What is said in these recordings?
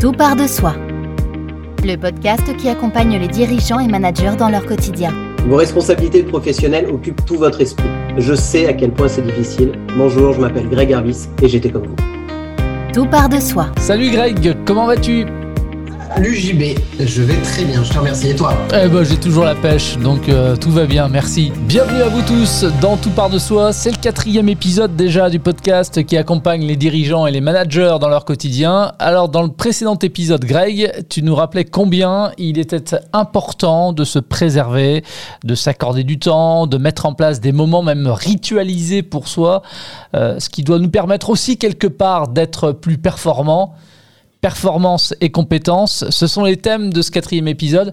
Tout part de soi. Le podcast qui accompagne les dirigeants et managers dans leur quotidien. Vos responsabilités professionnelles occupent tout votre esprit. Je sais à quel point c'est difficile. Bonjour, je m'appelle Greg Harvis et j'étais comme vous. Tout part de soi. Salut Greg, comment vas-tu? L'UJB, je vais très bien, je te remercie. Et toi Eh ben, j'ai toujours la pêche, donc euh, tout va bien, merci. Bienvenue à vous tous dans Tout part de soi. C'est le quatrième épisode déjà du podcast qui accompagne les dirigeants et les managers dans leur quotidien. Alors, dans le précédent épisode, Greg, tu nous rappelais combien il était important de se préserver, de s'accorder du temps, de mettre en place des moments même ritualisés pour soi, euh, ce qui doit nous permettre aussi quelque part d'être plus performants performance et compétences, ce sont les thèmes de ce quatrième épisode.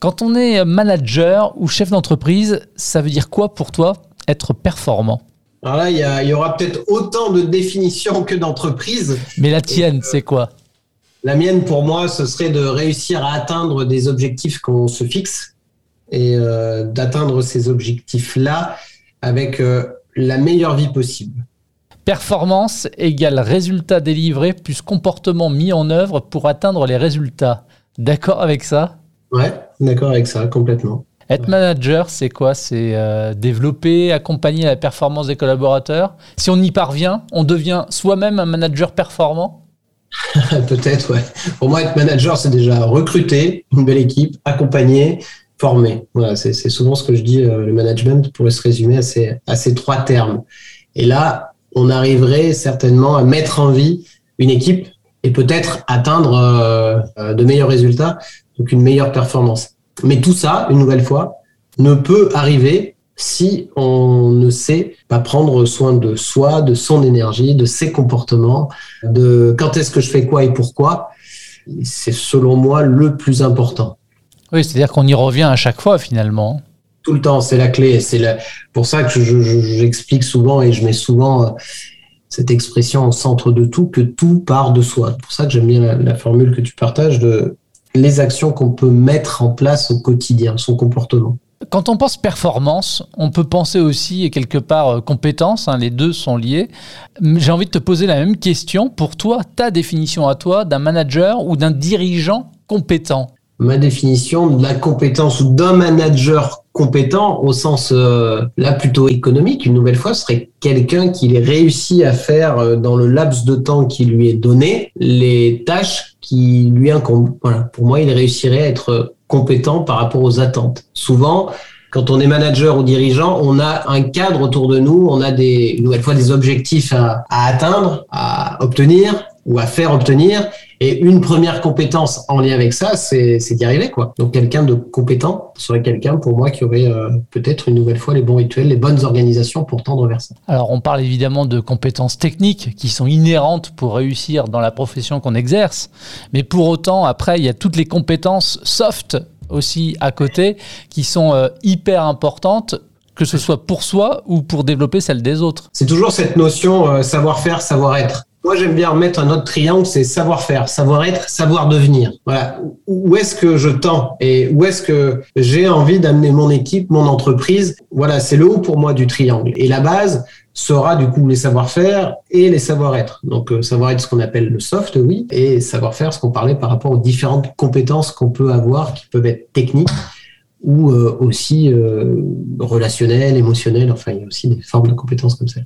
Quand on est manager ou chef d'entreprise, ça veut dire quoi pour toi être performant? Alors là, il y, aura peut-être autant de définitions que d'entreprises. Mais la tienne, c'est quoi? La mienne, pour moi, ce serait de réussir à atteindre des objectifs qu'on se fixe et euh, d'atteindre ces objectifs-là avec euh, la meilleure vie possible. Performance égale résultat délivré plus comportement mis en œuvre pour atteindre les résultats. D'accord avec ça? Ouais, d'accord avec ça, complètement. Être manager, c'est quoi? C'est euh, développer, accompagner la performance des collaborateurs? Si on y parvient, on devient soi-même un manager performant? Peut-être, ouais. Pour moi, être manager, c'est déjà recruter une belle équipe, accompagner, former. Voilà, c'est souvent ce que je dis. Euh, le management pourrait se résumer à ces, à ces trois termes. Et là, on arriverait certainement à mettre en vie une équipe et peut-être atteindre euh, de meilleurs résultats, donc une meilleure performance. Mais tout ça, une nouvelle fois, ne peut arriver si on ne sait pas prendre soin de soi, de son énergie, de ses comportements, de quand est-ce que je fais quoi et pourquoi. C'est selon moi le plus important. Oui, c'est-à-dire qu'on y revient à chaque fois finalement tout le temps, c'est la clé. C'est pour ça que j'explique je, souvent et je mets souvent euh, cette expression au centre de tout, que tout part de soi. C'est pour ça que j'aime bien la, formule que tu partages de les actions qu'on peut mettre en place au quotidien, son comportement. Quand on pense performance, on peut penser aussi et quelque part euh, compétence, hein, les deux sont liés. J'ai envie de te poser la même question. Pour toi, ta définition à toi d'un manager ou d'un dirigeant compétent? Ma définition de la compétence ou d'un manager compétent au sens euh, là plutôt économique, une nouvelle fois, serait quelqu'un qui réussit à faire euh, dans le laps de temps qui lui est donné les tâches qui lui incombent. Voilà. Pour moi, il réussirait à être compétent par rapport aux attentes. Souvent, quand on est manager ou dirigeant, on a un cadre autour de nous, on a des, une nouvelle fois des objectifs à, à atteindre, à obtenir ou à faire obtenir. Et une première compétence en lien avec ça, c'est d'y arriver, quoi. Donc, quelqu'un de compétent serait quelqu'un, pour moi, qui aurait euh, peut-être une nouvelle fois les bons rituels, les bonnes organisations pour tendre vers ça. Alors, on parle évidemment de compétences techniques qui sont inhérentes pour réussir dans la profession qu'on exerce. Mais pour autant, après, il y a toutes les compétences soft aussi à côté qui sont euh, hyper importantes que ce soit pour soi ou pour développer celle des autres. C'est toujours cette notion euh, savoir-faire, savoir-être. Moi, j'aime bien remettre un autre triangle, c'est savoir-faire, savoir-être, savoir-devenir. Voilà. Où est-ce que je tends et où est-ce que j'ai envie d'amener mon équipe, mon entreprise? Voilà, c'est le haut pour moi du triangle. Et la base sera du coup les savoir-faire et les savoir-être. Donc, euh, savoir-être, ce qu'on appelle le soft, oui, et savoir-faire, ce qu'on parlait par rapport aux différentes compétences qu'on peut avoir, qui peuvent être techniques ou euh, aussi euh, relationnelles, émotionnelles. Enfin, il y a aussi des formes de compétences comme ça.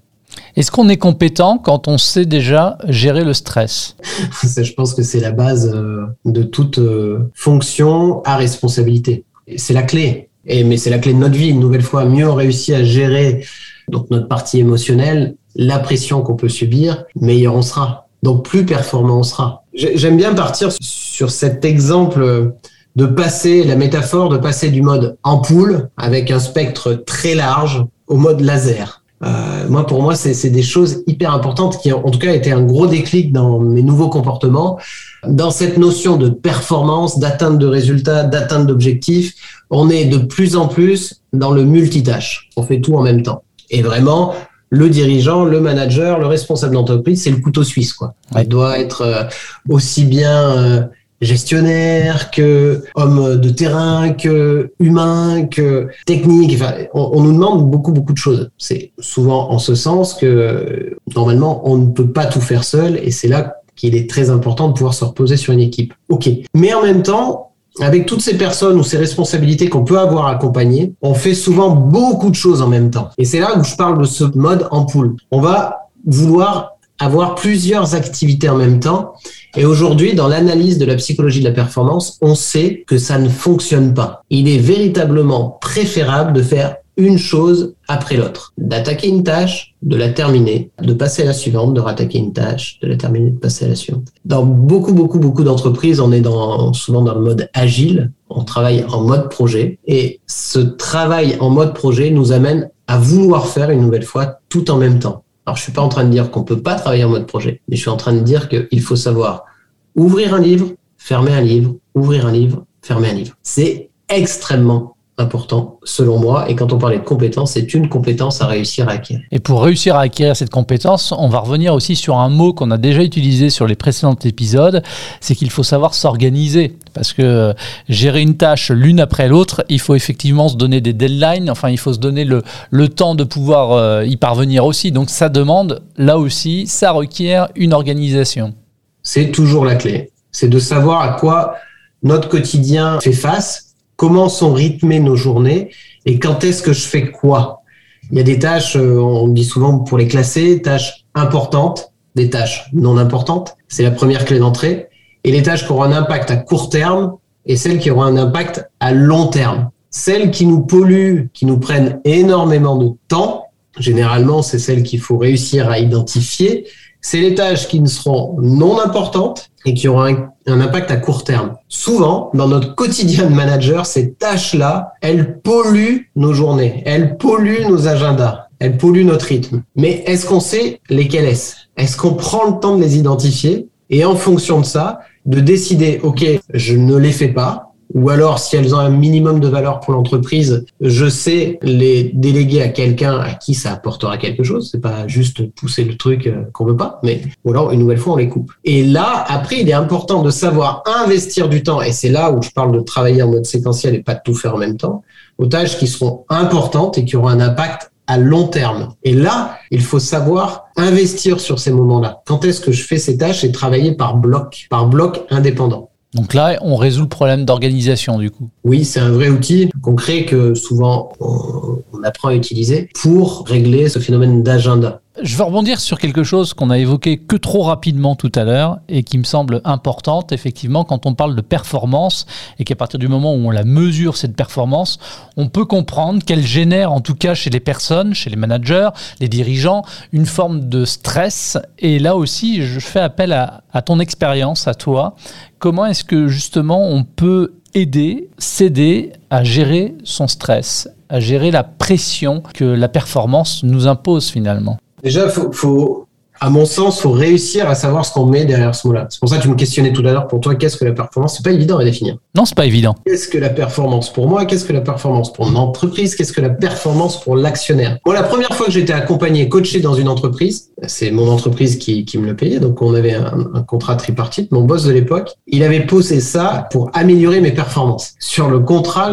Est-ce qu'on est compétent quand on sait déjà gérer le stress Je pense que c'est la base euh, de toute euh, fonction à responsabilité. C'est la clé. Et, mais c'est la clé de notre vie. Une nouvelle fois, mieux on réussit à gérer donc notre partie émotionnelle, la pression qu'on peut subir, meilleur on sera. Donc plus performant on sera. J'aime bien partir sur cet exemple de passer, la métaphore de passer du mode ampoule avec un spectre très large au mode laser. Euh, moi, pour moi, c'est des choses hyper importantes qui, en tout cas, été un gros déclic dans mes nouveaux comportements. Dans cette notion de performance, d'atteinte de résultats, d'atteinte d'objectifs, on est de plus en plus dans le multitâche. On fait tout en même temps. Et vraiment, le dirigeant, le manager, le responsable d'entreprise, c'est le couteau suisse. Quoi. Il doit être euh, aussi bien euh, gestionnaire, que homme de terrain, que humain, que technique. Enfin, on, nous demande beaucoup, beaucoup de choses. C'est souvent en ce sens que normalement, on ne peut pas tout faire seul et c'est là qu'il est très important de pouvoir se reposer sur une équipe. OK. Mais en même temps, avec toutes ces personnes ou ces responsabilités qu'on peut avoir accompagnées, on fait souvent beaucoup de choses en même temps. Et c'est là où je parle de ce mode en poule. On va vouloir avoir plusieurs activités en même temps. Et aujourd'hui, dans l'analyse de la psychologie de la performance, on sait que ça ne fonctionne pas. Il est véritablement préférable de faire une chose après l'autre. D'attaquer une tâche, de la terminer, de passer à la suivante, de rattaquer une tâche, de la terminer, de passer à la suivante. Dans beaucoup, beaucoup, beaucoup d'entreprises, on est dans, souvent dans le mode agile. On travaille en mode projet. Et ce travail en mode projet nous amène à vouloir faire une nouvelle fois tout en même temps. Alors, je suis pas en train de dire qu'on peut pas travailler en mode projet, mais je suis en train de dire qu'il faut savoir ouvrir un livre, fermer un livre, ouvrir un livre, fermer un livre. C'est extrêmement important selon moi. Et quand on parlait de compétence, c'est une compétence à réussir à acquérir. Et pour réussir à acquérir cette compétence, on va revenir aussi sur un mot qu'on a déjà utilisé sur les précédents épisodes, c'est qu'il faut savoir s'organiser. Parce que gérer une tâche l'une après l'autre, il faut effectivement se donner des deadlines, enfin il faut se donner le, le temps de pouvoir euh, y parvenir aussi. Donc ça demande, là aussi, ça requiert une organisation. C'est toujours la clé. C'est de savoir à quoi notre quotidien fait face comment sont rythmées nos journées et quand est-ce que je fais quoi. Il y a des tâches, euh, on dit souvent pour les classer, tâches importantes, des tâches non importantes. C'est la première clé d'entrée. Et les tâches qui auront un impact à court terme et celles qui auront un impact à long terme. Celles qui nous polluent, qui nous prennent énormément de temps, généralement, c'est celles qu'il faut réussir à identifier. C'est les tâches qui ne seront non importantes et qui auront un, impact à court terme. Souvent, dans notre quotidien de manager, ces tâches-là, elles polluent nos journées, elles polluent nos agendas, elles polluent notre rythme. Mais est-ce qu'on sait lesquelles est-ce? Est-ce qu'on prend le temps de les identifier? Et en fonction de ça, de décider, OK, je ne les fais pas, ou alors si elles ont un minimum de valeur pour l'entreprise, je sais les déléguer à quelqu'un à qui ça apportera quelque chose. C'est pas juste pousser le truc euh, qu'on veut pas, mais ou alors une nouvelle fois on les coupe. Et là, après, il est important de savoir investir du temps, et c'est là où je parle de travailler en mode séquentiel et pas de tout faire en même temps, aux tâches qui seront importantes et qui auront un impact à long terme. Et là, il faut savoir investir sur ces moments-là. Quand est-ce que je fais ces tâches et travailler par bloc, par bloc indépendant? Donc là, on résout le problème d'organisation du coup. Oui, c'est un vrai outil concret que souvent on, apprend à utiliser pour régler ce phénomène d'agenda. Je veux rebondir sur quelque chose qu'on a évoqué que trop rapidement tout à l'heure et qui me semble importante, effectivement, quand on parle de performance et qu'à partir du moment où on la mesure, cette performance, on peut comprendre qu'elle génère, en tout cas chez les personnes, chez les managers, les dirigeants, une forme de stress. Et là aussi, je fais appel à, à ton expérience, à toi. Comment est-ce que justement on peut aider, s'aider à gérer son stress, à gérer la pression que la performance nous impose finalement? Déjà, il faut, à mon sens, faut réussir à savoir ce qu'on met derrière ce mot-là. C'est pour ça que tu me questionnais tout à l'heure. Pour toi, qu'est-ce que la performance? C'est pas évident à définir. Non, c'est pas évident. Qu'est-ce que la performance pour moi? Qu'est-ce que la performance pour mon entreprise? Qu'est-ce que la performance pour l'actionnaire? Moi, la première fois que j'étais accompagné, coaché dans une entreprise, c'est mon entreprise qui, qui, me le payait. Donc, on avait un, un contrat tripartite. Mon boss de l'époque, il avait posé ça pour améliorer mes performances. Sur le contrat,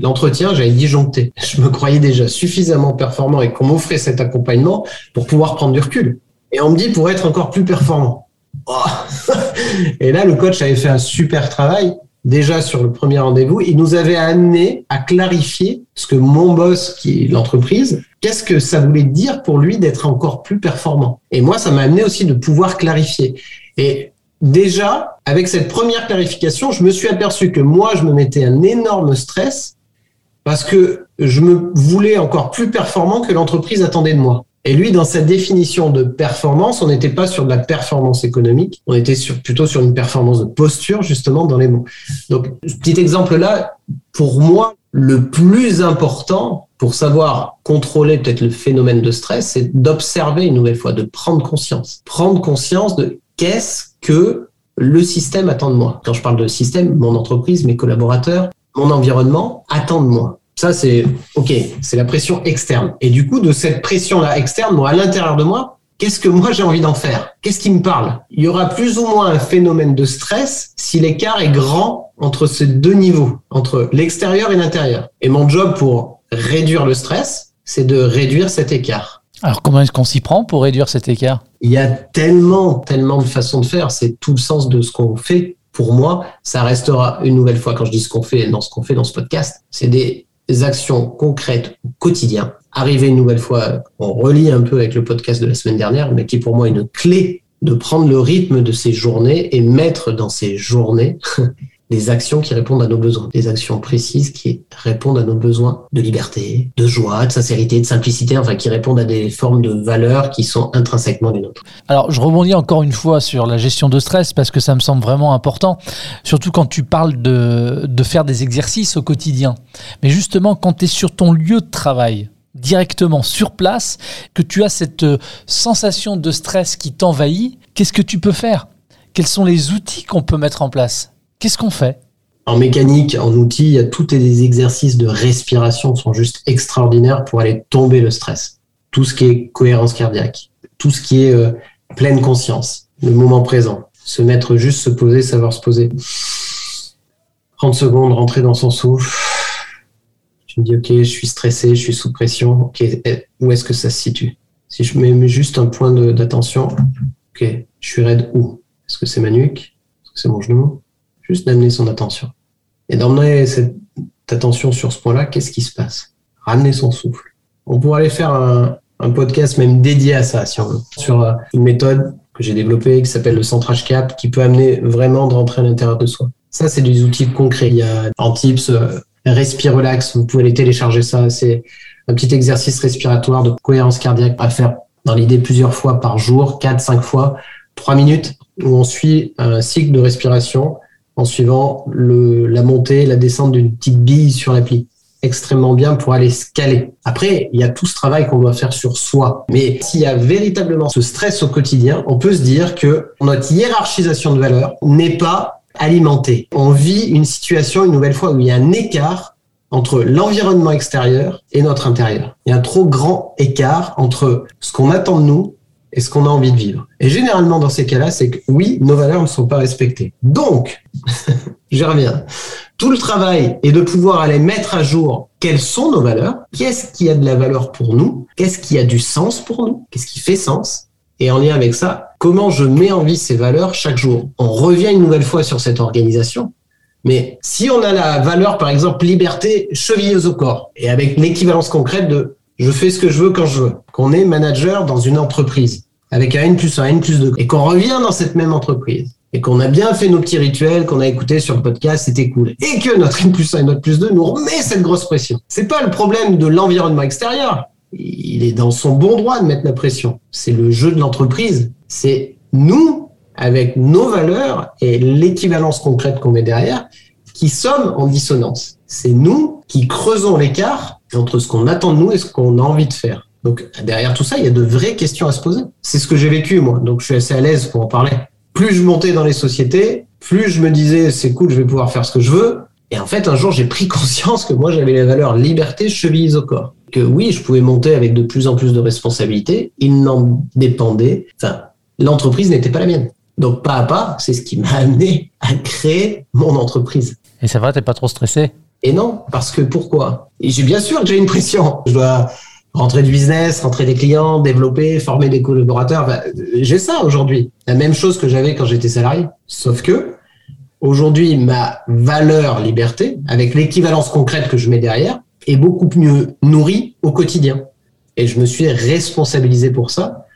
l'entretien, j'avais disjoncté. Je me croyais déjà suffisamment performant et qu'on m'offrait cet accompagnement pour pouvoir prendre du recul. Et on me dit pour être encore plus performant. Oh. et là, le coach avait fait un super travail. Déjà sur le premier rendez-vous, il nous avait amené à clarifier ce que mon boss, qui est l'entreprise, qu'est-ce que ça voulait dire pour lui d'être encore plus performant. Et moi, ça m'a amené aussi de pouvoir clarifier. Et déjà, avec cette première clarification, je me suis aperçu que moi, je me mettais un énorme stress parce que je me voulais encore plus performant que l'entreprise attendait de moi. Et lui, dans sa définition de performance, on n'était pas sur de la performance économique, on était sur, plutôt sur une performance de posture, justement, dans les mots. Donc, petit exemple là, pour moi, le plus important pour savoir contrôler peut-être le phénomène de stress, c'est d'observer une nouvelle fois, de prendre conscience. Prendre conscience de qu'est-ce que le système attend de moi. Quand je parle de système, mon entreprise, mes collaborateurs, mon environnement attendent de moi. Ça, c'est OK, c'est la pression externe. Et du coup, de cette pression-là externe, moi, à l'intérieur de moi, qu'est-ce que moi j'ai envie d'en faire? Qu'est-ce qui me parle? Il y aura plus ou moins un phénomène de stress si l'écart est grand entre ces deux niveaux, entre l'extérieur et l'intérieur. Et mon job pour réduire le stress, c'est de réduire cet écart. Alors comment est-ce qu'on s'y prend pour réduire cet écart? Il y a tellement, tellement de façons de faire. C'est tout le sens de ce qu'on fait. Pour moi, ça restera une nouvelle fois quand je dis ce qu'on fait dans ce qu'on fait dans ce podcast. C'est des actions concrètes au quotidien. Arriver une nouvelle fois, on relie un peu avec le podcast de la semaine dernière, mais qui est pour moi une clé de prendre le rythme de ces journées et mettre dans ces journées des actions qui répondent à nos besoins, des actions précises qui répondent à nos besoins de liberté, de joie, de sincérité, de simplicité, enfin qui répondent à des formes de valeurs qui sont intrinsèquement les nôtres. Alors je rebondis encore une fois sur la gestion de stress parce que ça me semble vraiment important, surtout quand tu parles de, de faire des exercices au quotidien. Mais justement quand tu es sur ton lieu de travail, directement sur place, que tu as cette euh, sensation de stress qui t'envahit, qu'est-ce que tu peux faire? Quels sont les outils qu'on peut mettre en place? Qu'est-ce qu'on fait? En mécanique, en outils, il y a tous les exercices de respiration sont juste extraordinaires pour aller tomber le stress. Tout ce qui est cohérence cardiaque, tout ce qui est euh, pleine conscience, le moment présent, se mettre juste, se poser, savoir se poser. 30 secondes, rentrer dans son souffle. Tu me dis, OK, je suis stressé, je suis sous pression. OK, eh, où est-ce que ça se situe? Si je mets juste un point d'attention, OK, je suis raide où? Est-ce que c'est ma nuque? Est-ce que c'est mon genou? Juste d'amener son attention. Et d'emmener cette attention sur ce point-là, qu'est-ce qui se passe? Ramener son souffle. On pourrait aller faire un, podcast même dédié à ça, si on veut, sur euh, une méthode que j'ai développée qui s'appelle le centrage cap, qui peut amener vraiment de rentrer à l'intérieur de soi. Ça, c'est des outils concrets. Il y a en tips, euh, respire relax, vous pouvez les télécharger ça. C'est un petit exercice respiratoire de cohérence cardiaque à faire dans l'idée plusieurs fois par jour, 4, 5 fois, 3 minutes, où on suit un cycle de respiration en suivant le, la montée, la descente d'une petite bille sur l'appli. Extrêmement bien pour aller se caler. Après, il y a tout ce travail qu'on doit faire sur soi. Mais s'il y a véritablement ce stress au quotidien, on peut se dire que notre hiérarchisation de valeur n'est pas alimentée. On vit une situation, une nouvelle fois, où il y a un écart entre l'environnement extérieur et notre intérieur. Il y a un trop grand écart entre ce qu'on attend de nous et ce qu'on a envie de vivre. Et généralement, dans ces cas-là, c'est que oui, nos valeurs ne sont pas respectées. Donc, j'y reviens. Tout le travail est de pouvoir aller mettre à jour quelles sont nos valeurs, qu'est-ce qui a de la valeur pour nous, qu'est-ce qui a du sens pour nous, qu'est-ce qui fait sens? Et en lien avec ça, comment je mets en vie ces valeurs chaque jour? On revient une nouvelle fois sur cette organisation. Mais si on a la valeur, par exemple, liberté chevilleuse au corps, et avec l'équivalence concrète de je fais ce que je veux quand je veux, qu'on est manager dans une entreprise, avec un N plus 1, N plus 2, et qu'on revient dans cette même entreprise, et qu'on a bien fait nos petits rituels qu'on a écoutés sur le podcast, c'était cool, et que notre N plus 1 et notre plus 2 nous remet cette grosse pression. C'est pas le problème de l'environnement extérieur. Il est dans son bon droit de mettre la pression. C'est le jeu de l'entreprise. C'est nous, avec nos valeurs et l'équivalence concrète qu'on met derrière, qui sommes en dissonance. C'est nous qui creusons l'écart entre ce qu'on attend de nous et ce qu'on a envie de faire. Donc derrière tout ça, il y a de vraies questions à se poser. C'est ce que j'ai vécu moi, donc je suis assez à l'aise pour en parler. Plus je montais dans les sociétés, plus je me disais c'est cool, je vais pouvoir faire ce que je veux. Et en fait, un jour, j'ai pris conscience que moi, j'avais la valeur liberté chevillée au corps. Que oui, je pouvais monter avec de plus en plus de responsabilités. Il n'en dépendait. Enfin, l'entreprise n'était pas la mienne. Donc, pas à pas, c'est ce qui m'a amené à créer mon entreprise. Et c'est vrai, t'es pas trop stressé? Et non, parce que pourquoi? Et j'ai bien sûr que j'ai une pression. Je dois rentrer du business, rentrer des clients, développer, former des collaborateurs. j'ai ça aujourd'hui. La même chose que j'avais quand j'étais salarié. Sauf que aujourd'hui, ma valeur liberté, avec l'équivalence concrète que je mets derrière, est beaucoup mieux nourrie au quotidien. Et je me suis responsabilisé pour ça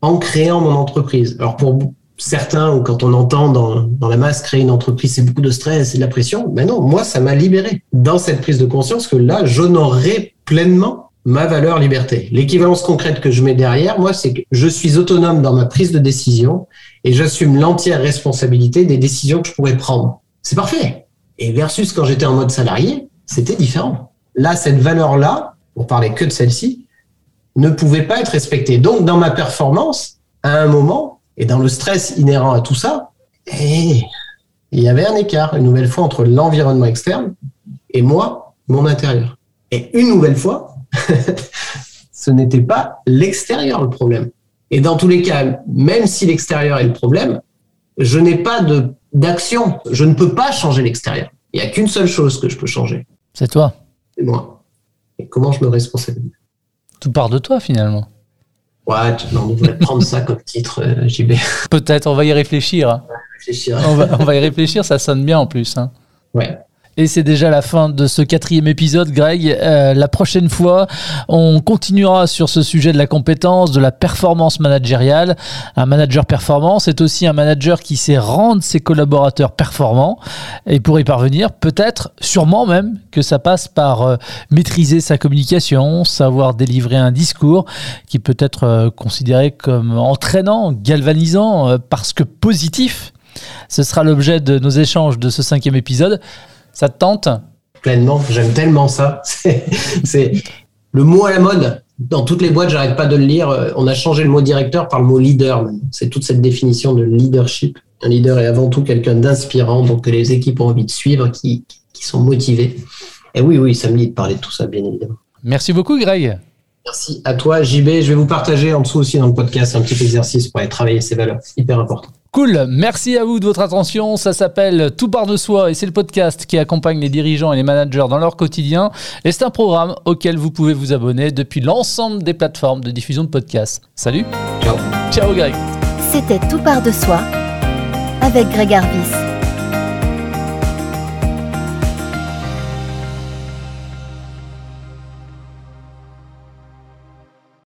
en créant mon entreprise. Alors pour certains, ou quand on entend dans, la masse créer une entreprise, c'est beaucoup de stress et de la pression. Mais non, moi, ça m'a libéré dans cette prise de conscience que là, j'honorerai pleinement ma valeur liberté. L'équivalence concrète que je mets derrière, moi, c'est que je suis autonome dans ma prise de décision et j'assume l'entière responsabilité des décisions que je pourrais prendre. C'est parfait. Et versus quand j'étais en mode salarié, c'était différent. Là, cette valeur-là, pour parler que de celle-ci, ne pouvait pas être respectée. Donc, dans ma performance, à un moment, et dans le stress inhérent à tout ça, eh, il y avait un écart, une nouvelle fois, entre l'environnement externe et moi, mon intérieur. Et une nouvelle fois, ce n'était pas l'extérieur le problème. Et dans tous les cas, même si l'extérieur est le problème, je n'ai pas d'action. Je ne peux pas changer l'extérieur. Il n'y a qu'une seule chose que je peux changer. C'est toi. C'est moi. Et comment je me responsabilise? Tout part de toi finalement. Ouais, on devrait prendre ça comme titre, euh, JB. Peut-être, on va y réfléchir. On, va, on va, y réfléchir, ça sonne bien en plus. Hein. Ouais. Et c'est déjà la fin de ce quatrième épisode, Greg. Euh, la prochaine fois, on continuera sur ce sujet de la compétence, de la performance managériale. Un manager performant, c'est aussi un manager qui sait rendre ses collaborateurs performants. Et pour y parvenir, peut-être, sûrement même, que ça passe par euh, maîtriser sa communication, savoir délivrer un discours qui peut être euh, considéré comme entraînant, galvanisant, parce que positif. Ce sera l'objet de nos échanges de ce cinquième épisode. Ça te tente Pleinement, j'aime tellement ça. C'est le mot à la mode. Dans toutes les boîtes, j'arrête pas de le lire. On a changé le mot directeur par le mot leader. C'est toute cette définition de leadership. Un leader est avant tout quelqu'un d'inspirant, donc que les équipes ont envie de suivre, qui, qui sont motivés. Et oui, oui, ça me dit de parler de tout ça, bien évidemment. Merci beaucoup, Greg. Merci à toi, JB. Je vais vous partager en dessous aussi dans le podcast un petit exercice pour aller travailler ces valeurs. Hyper important. Cool, merci à vous de votre attention. Ça s'appelle Tout part de soi et c'est le podcast qui accompagne les dirigeants et les managers dans leur quotidien. Et c'est un programme auquel vous pouvez vous abonner depuis l'ensemble des plateformes de diffusion de podcasts. Salut. Ciao. Ciao Greg. C'était Tout part de soi avec Greg Arvis.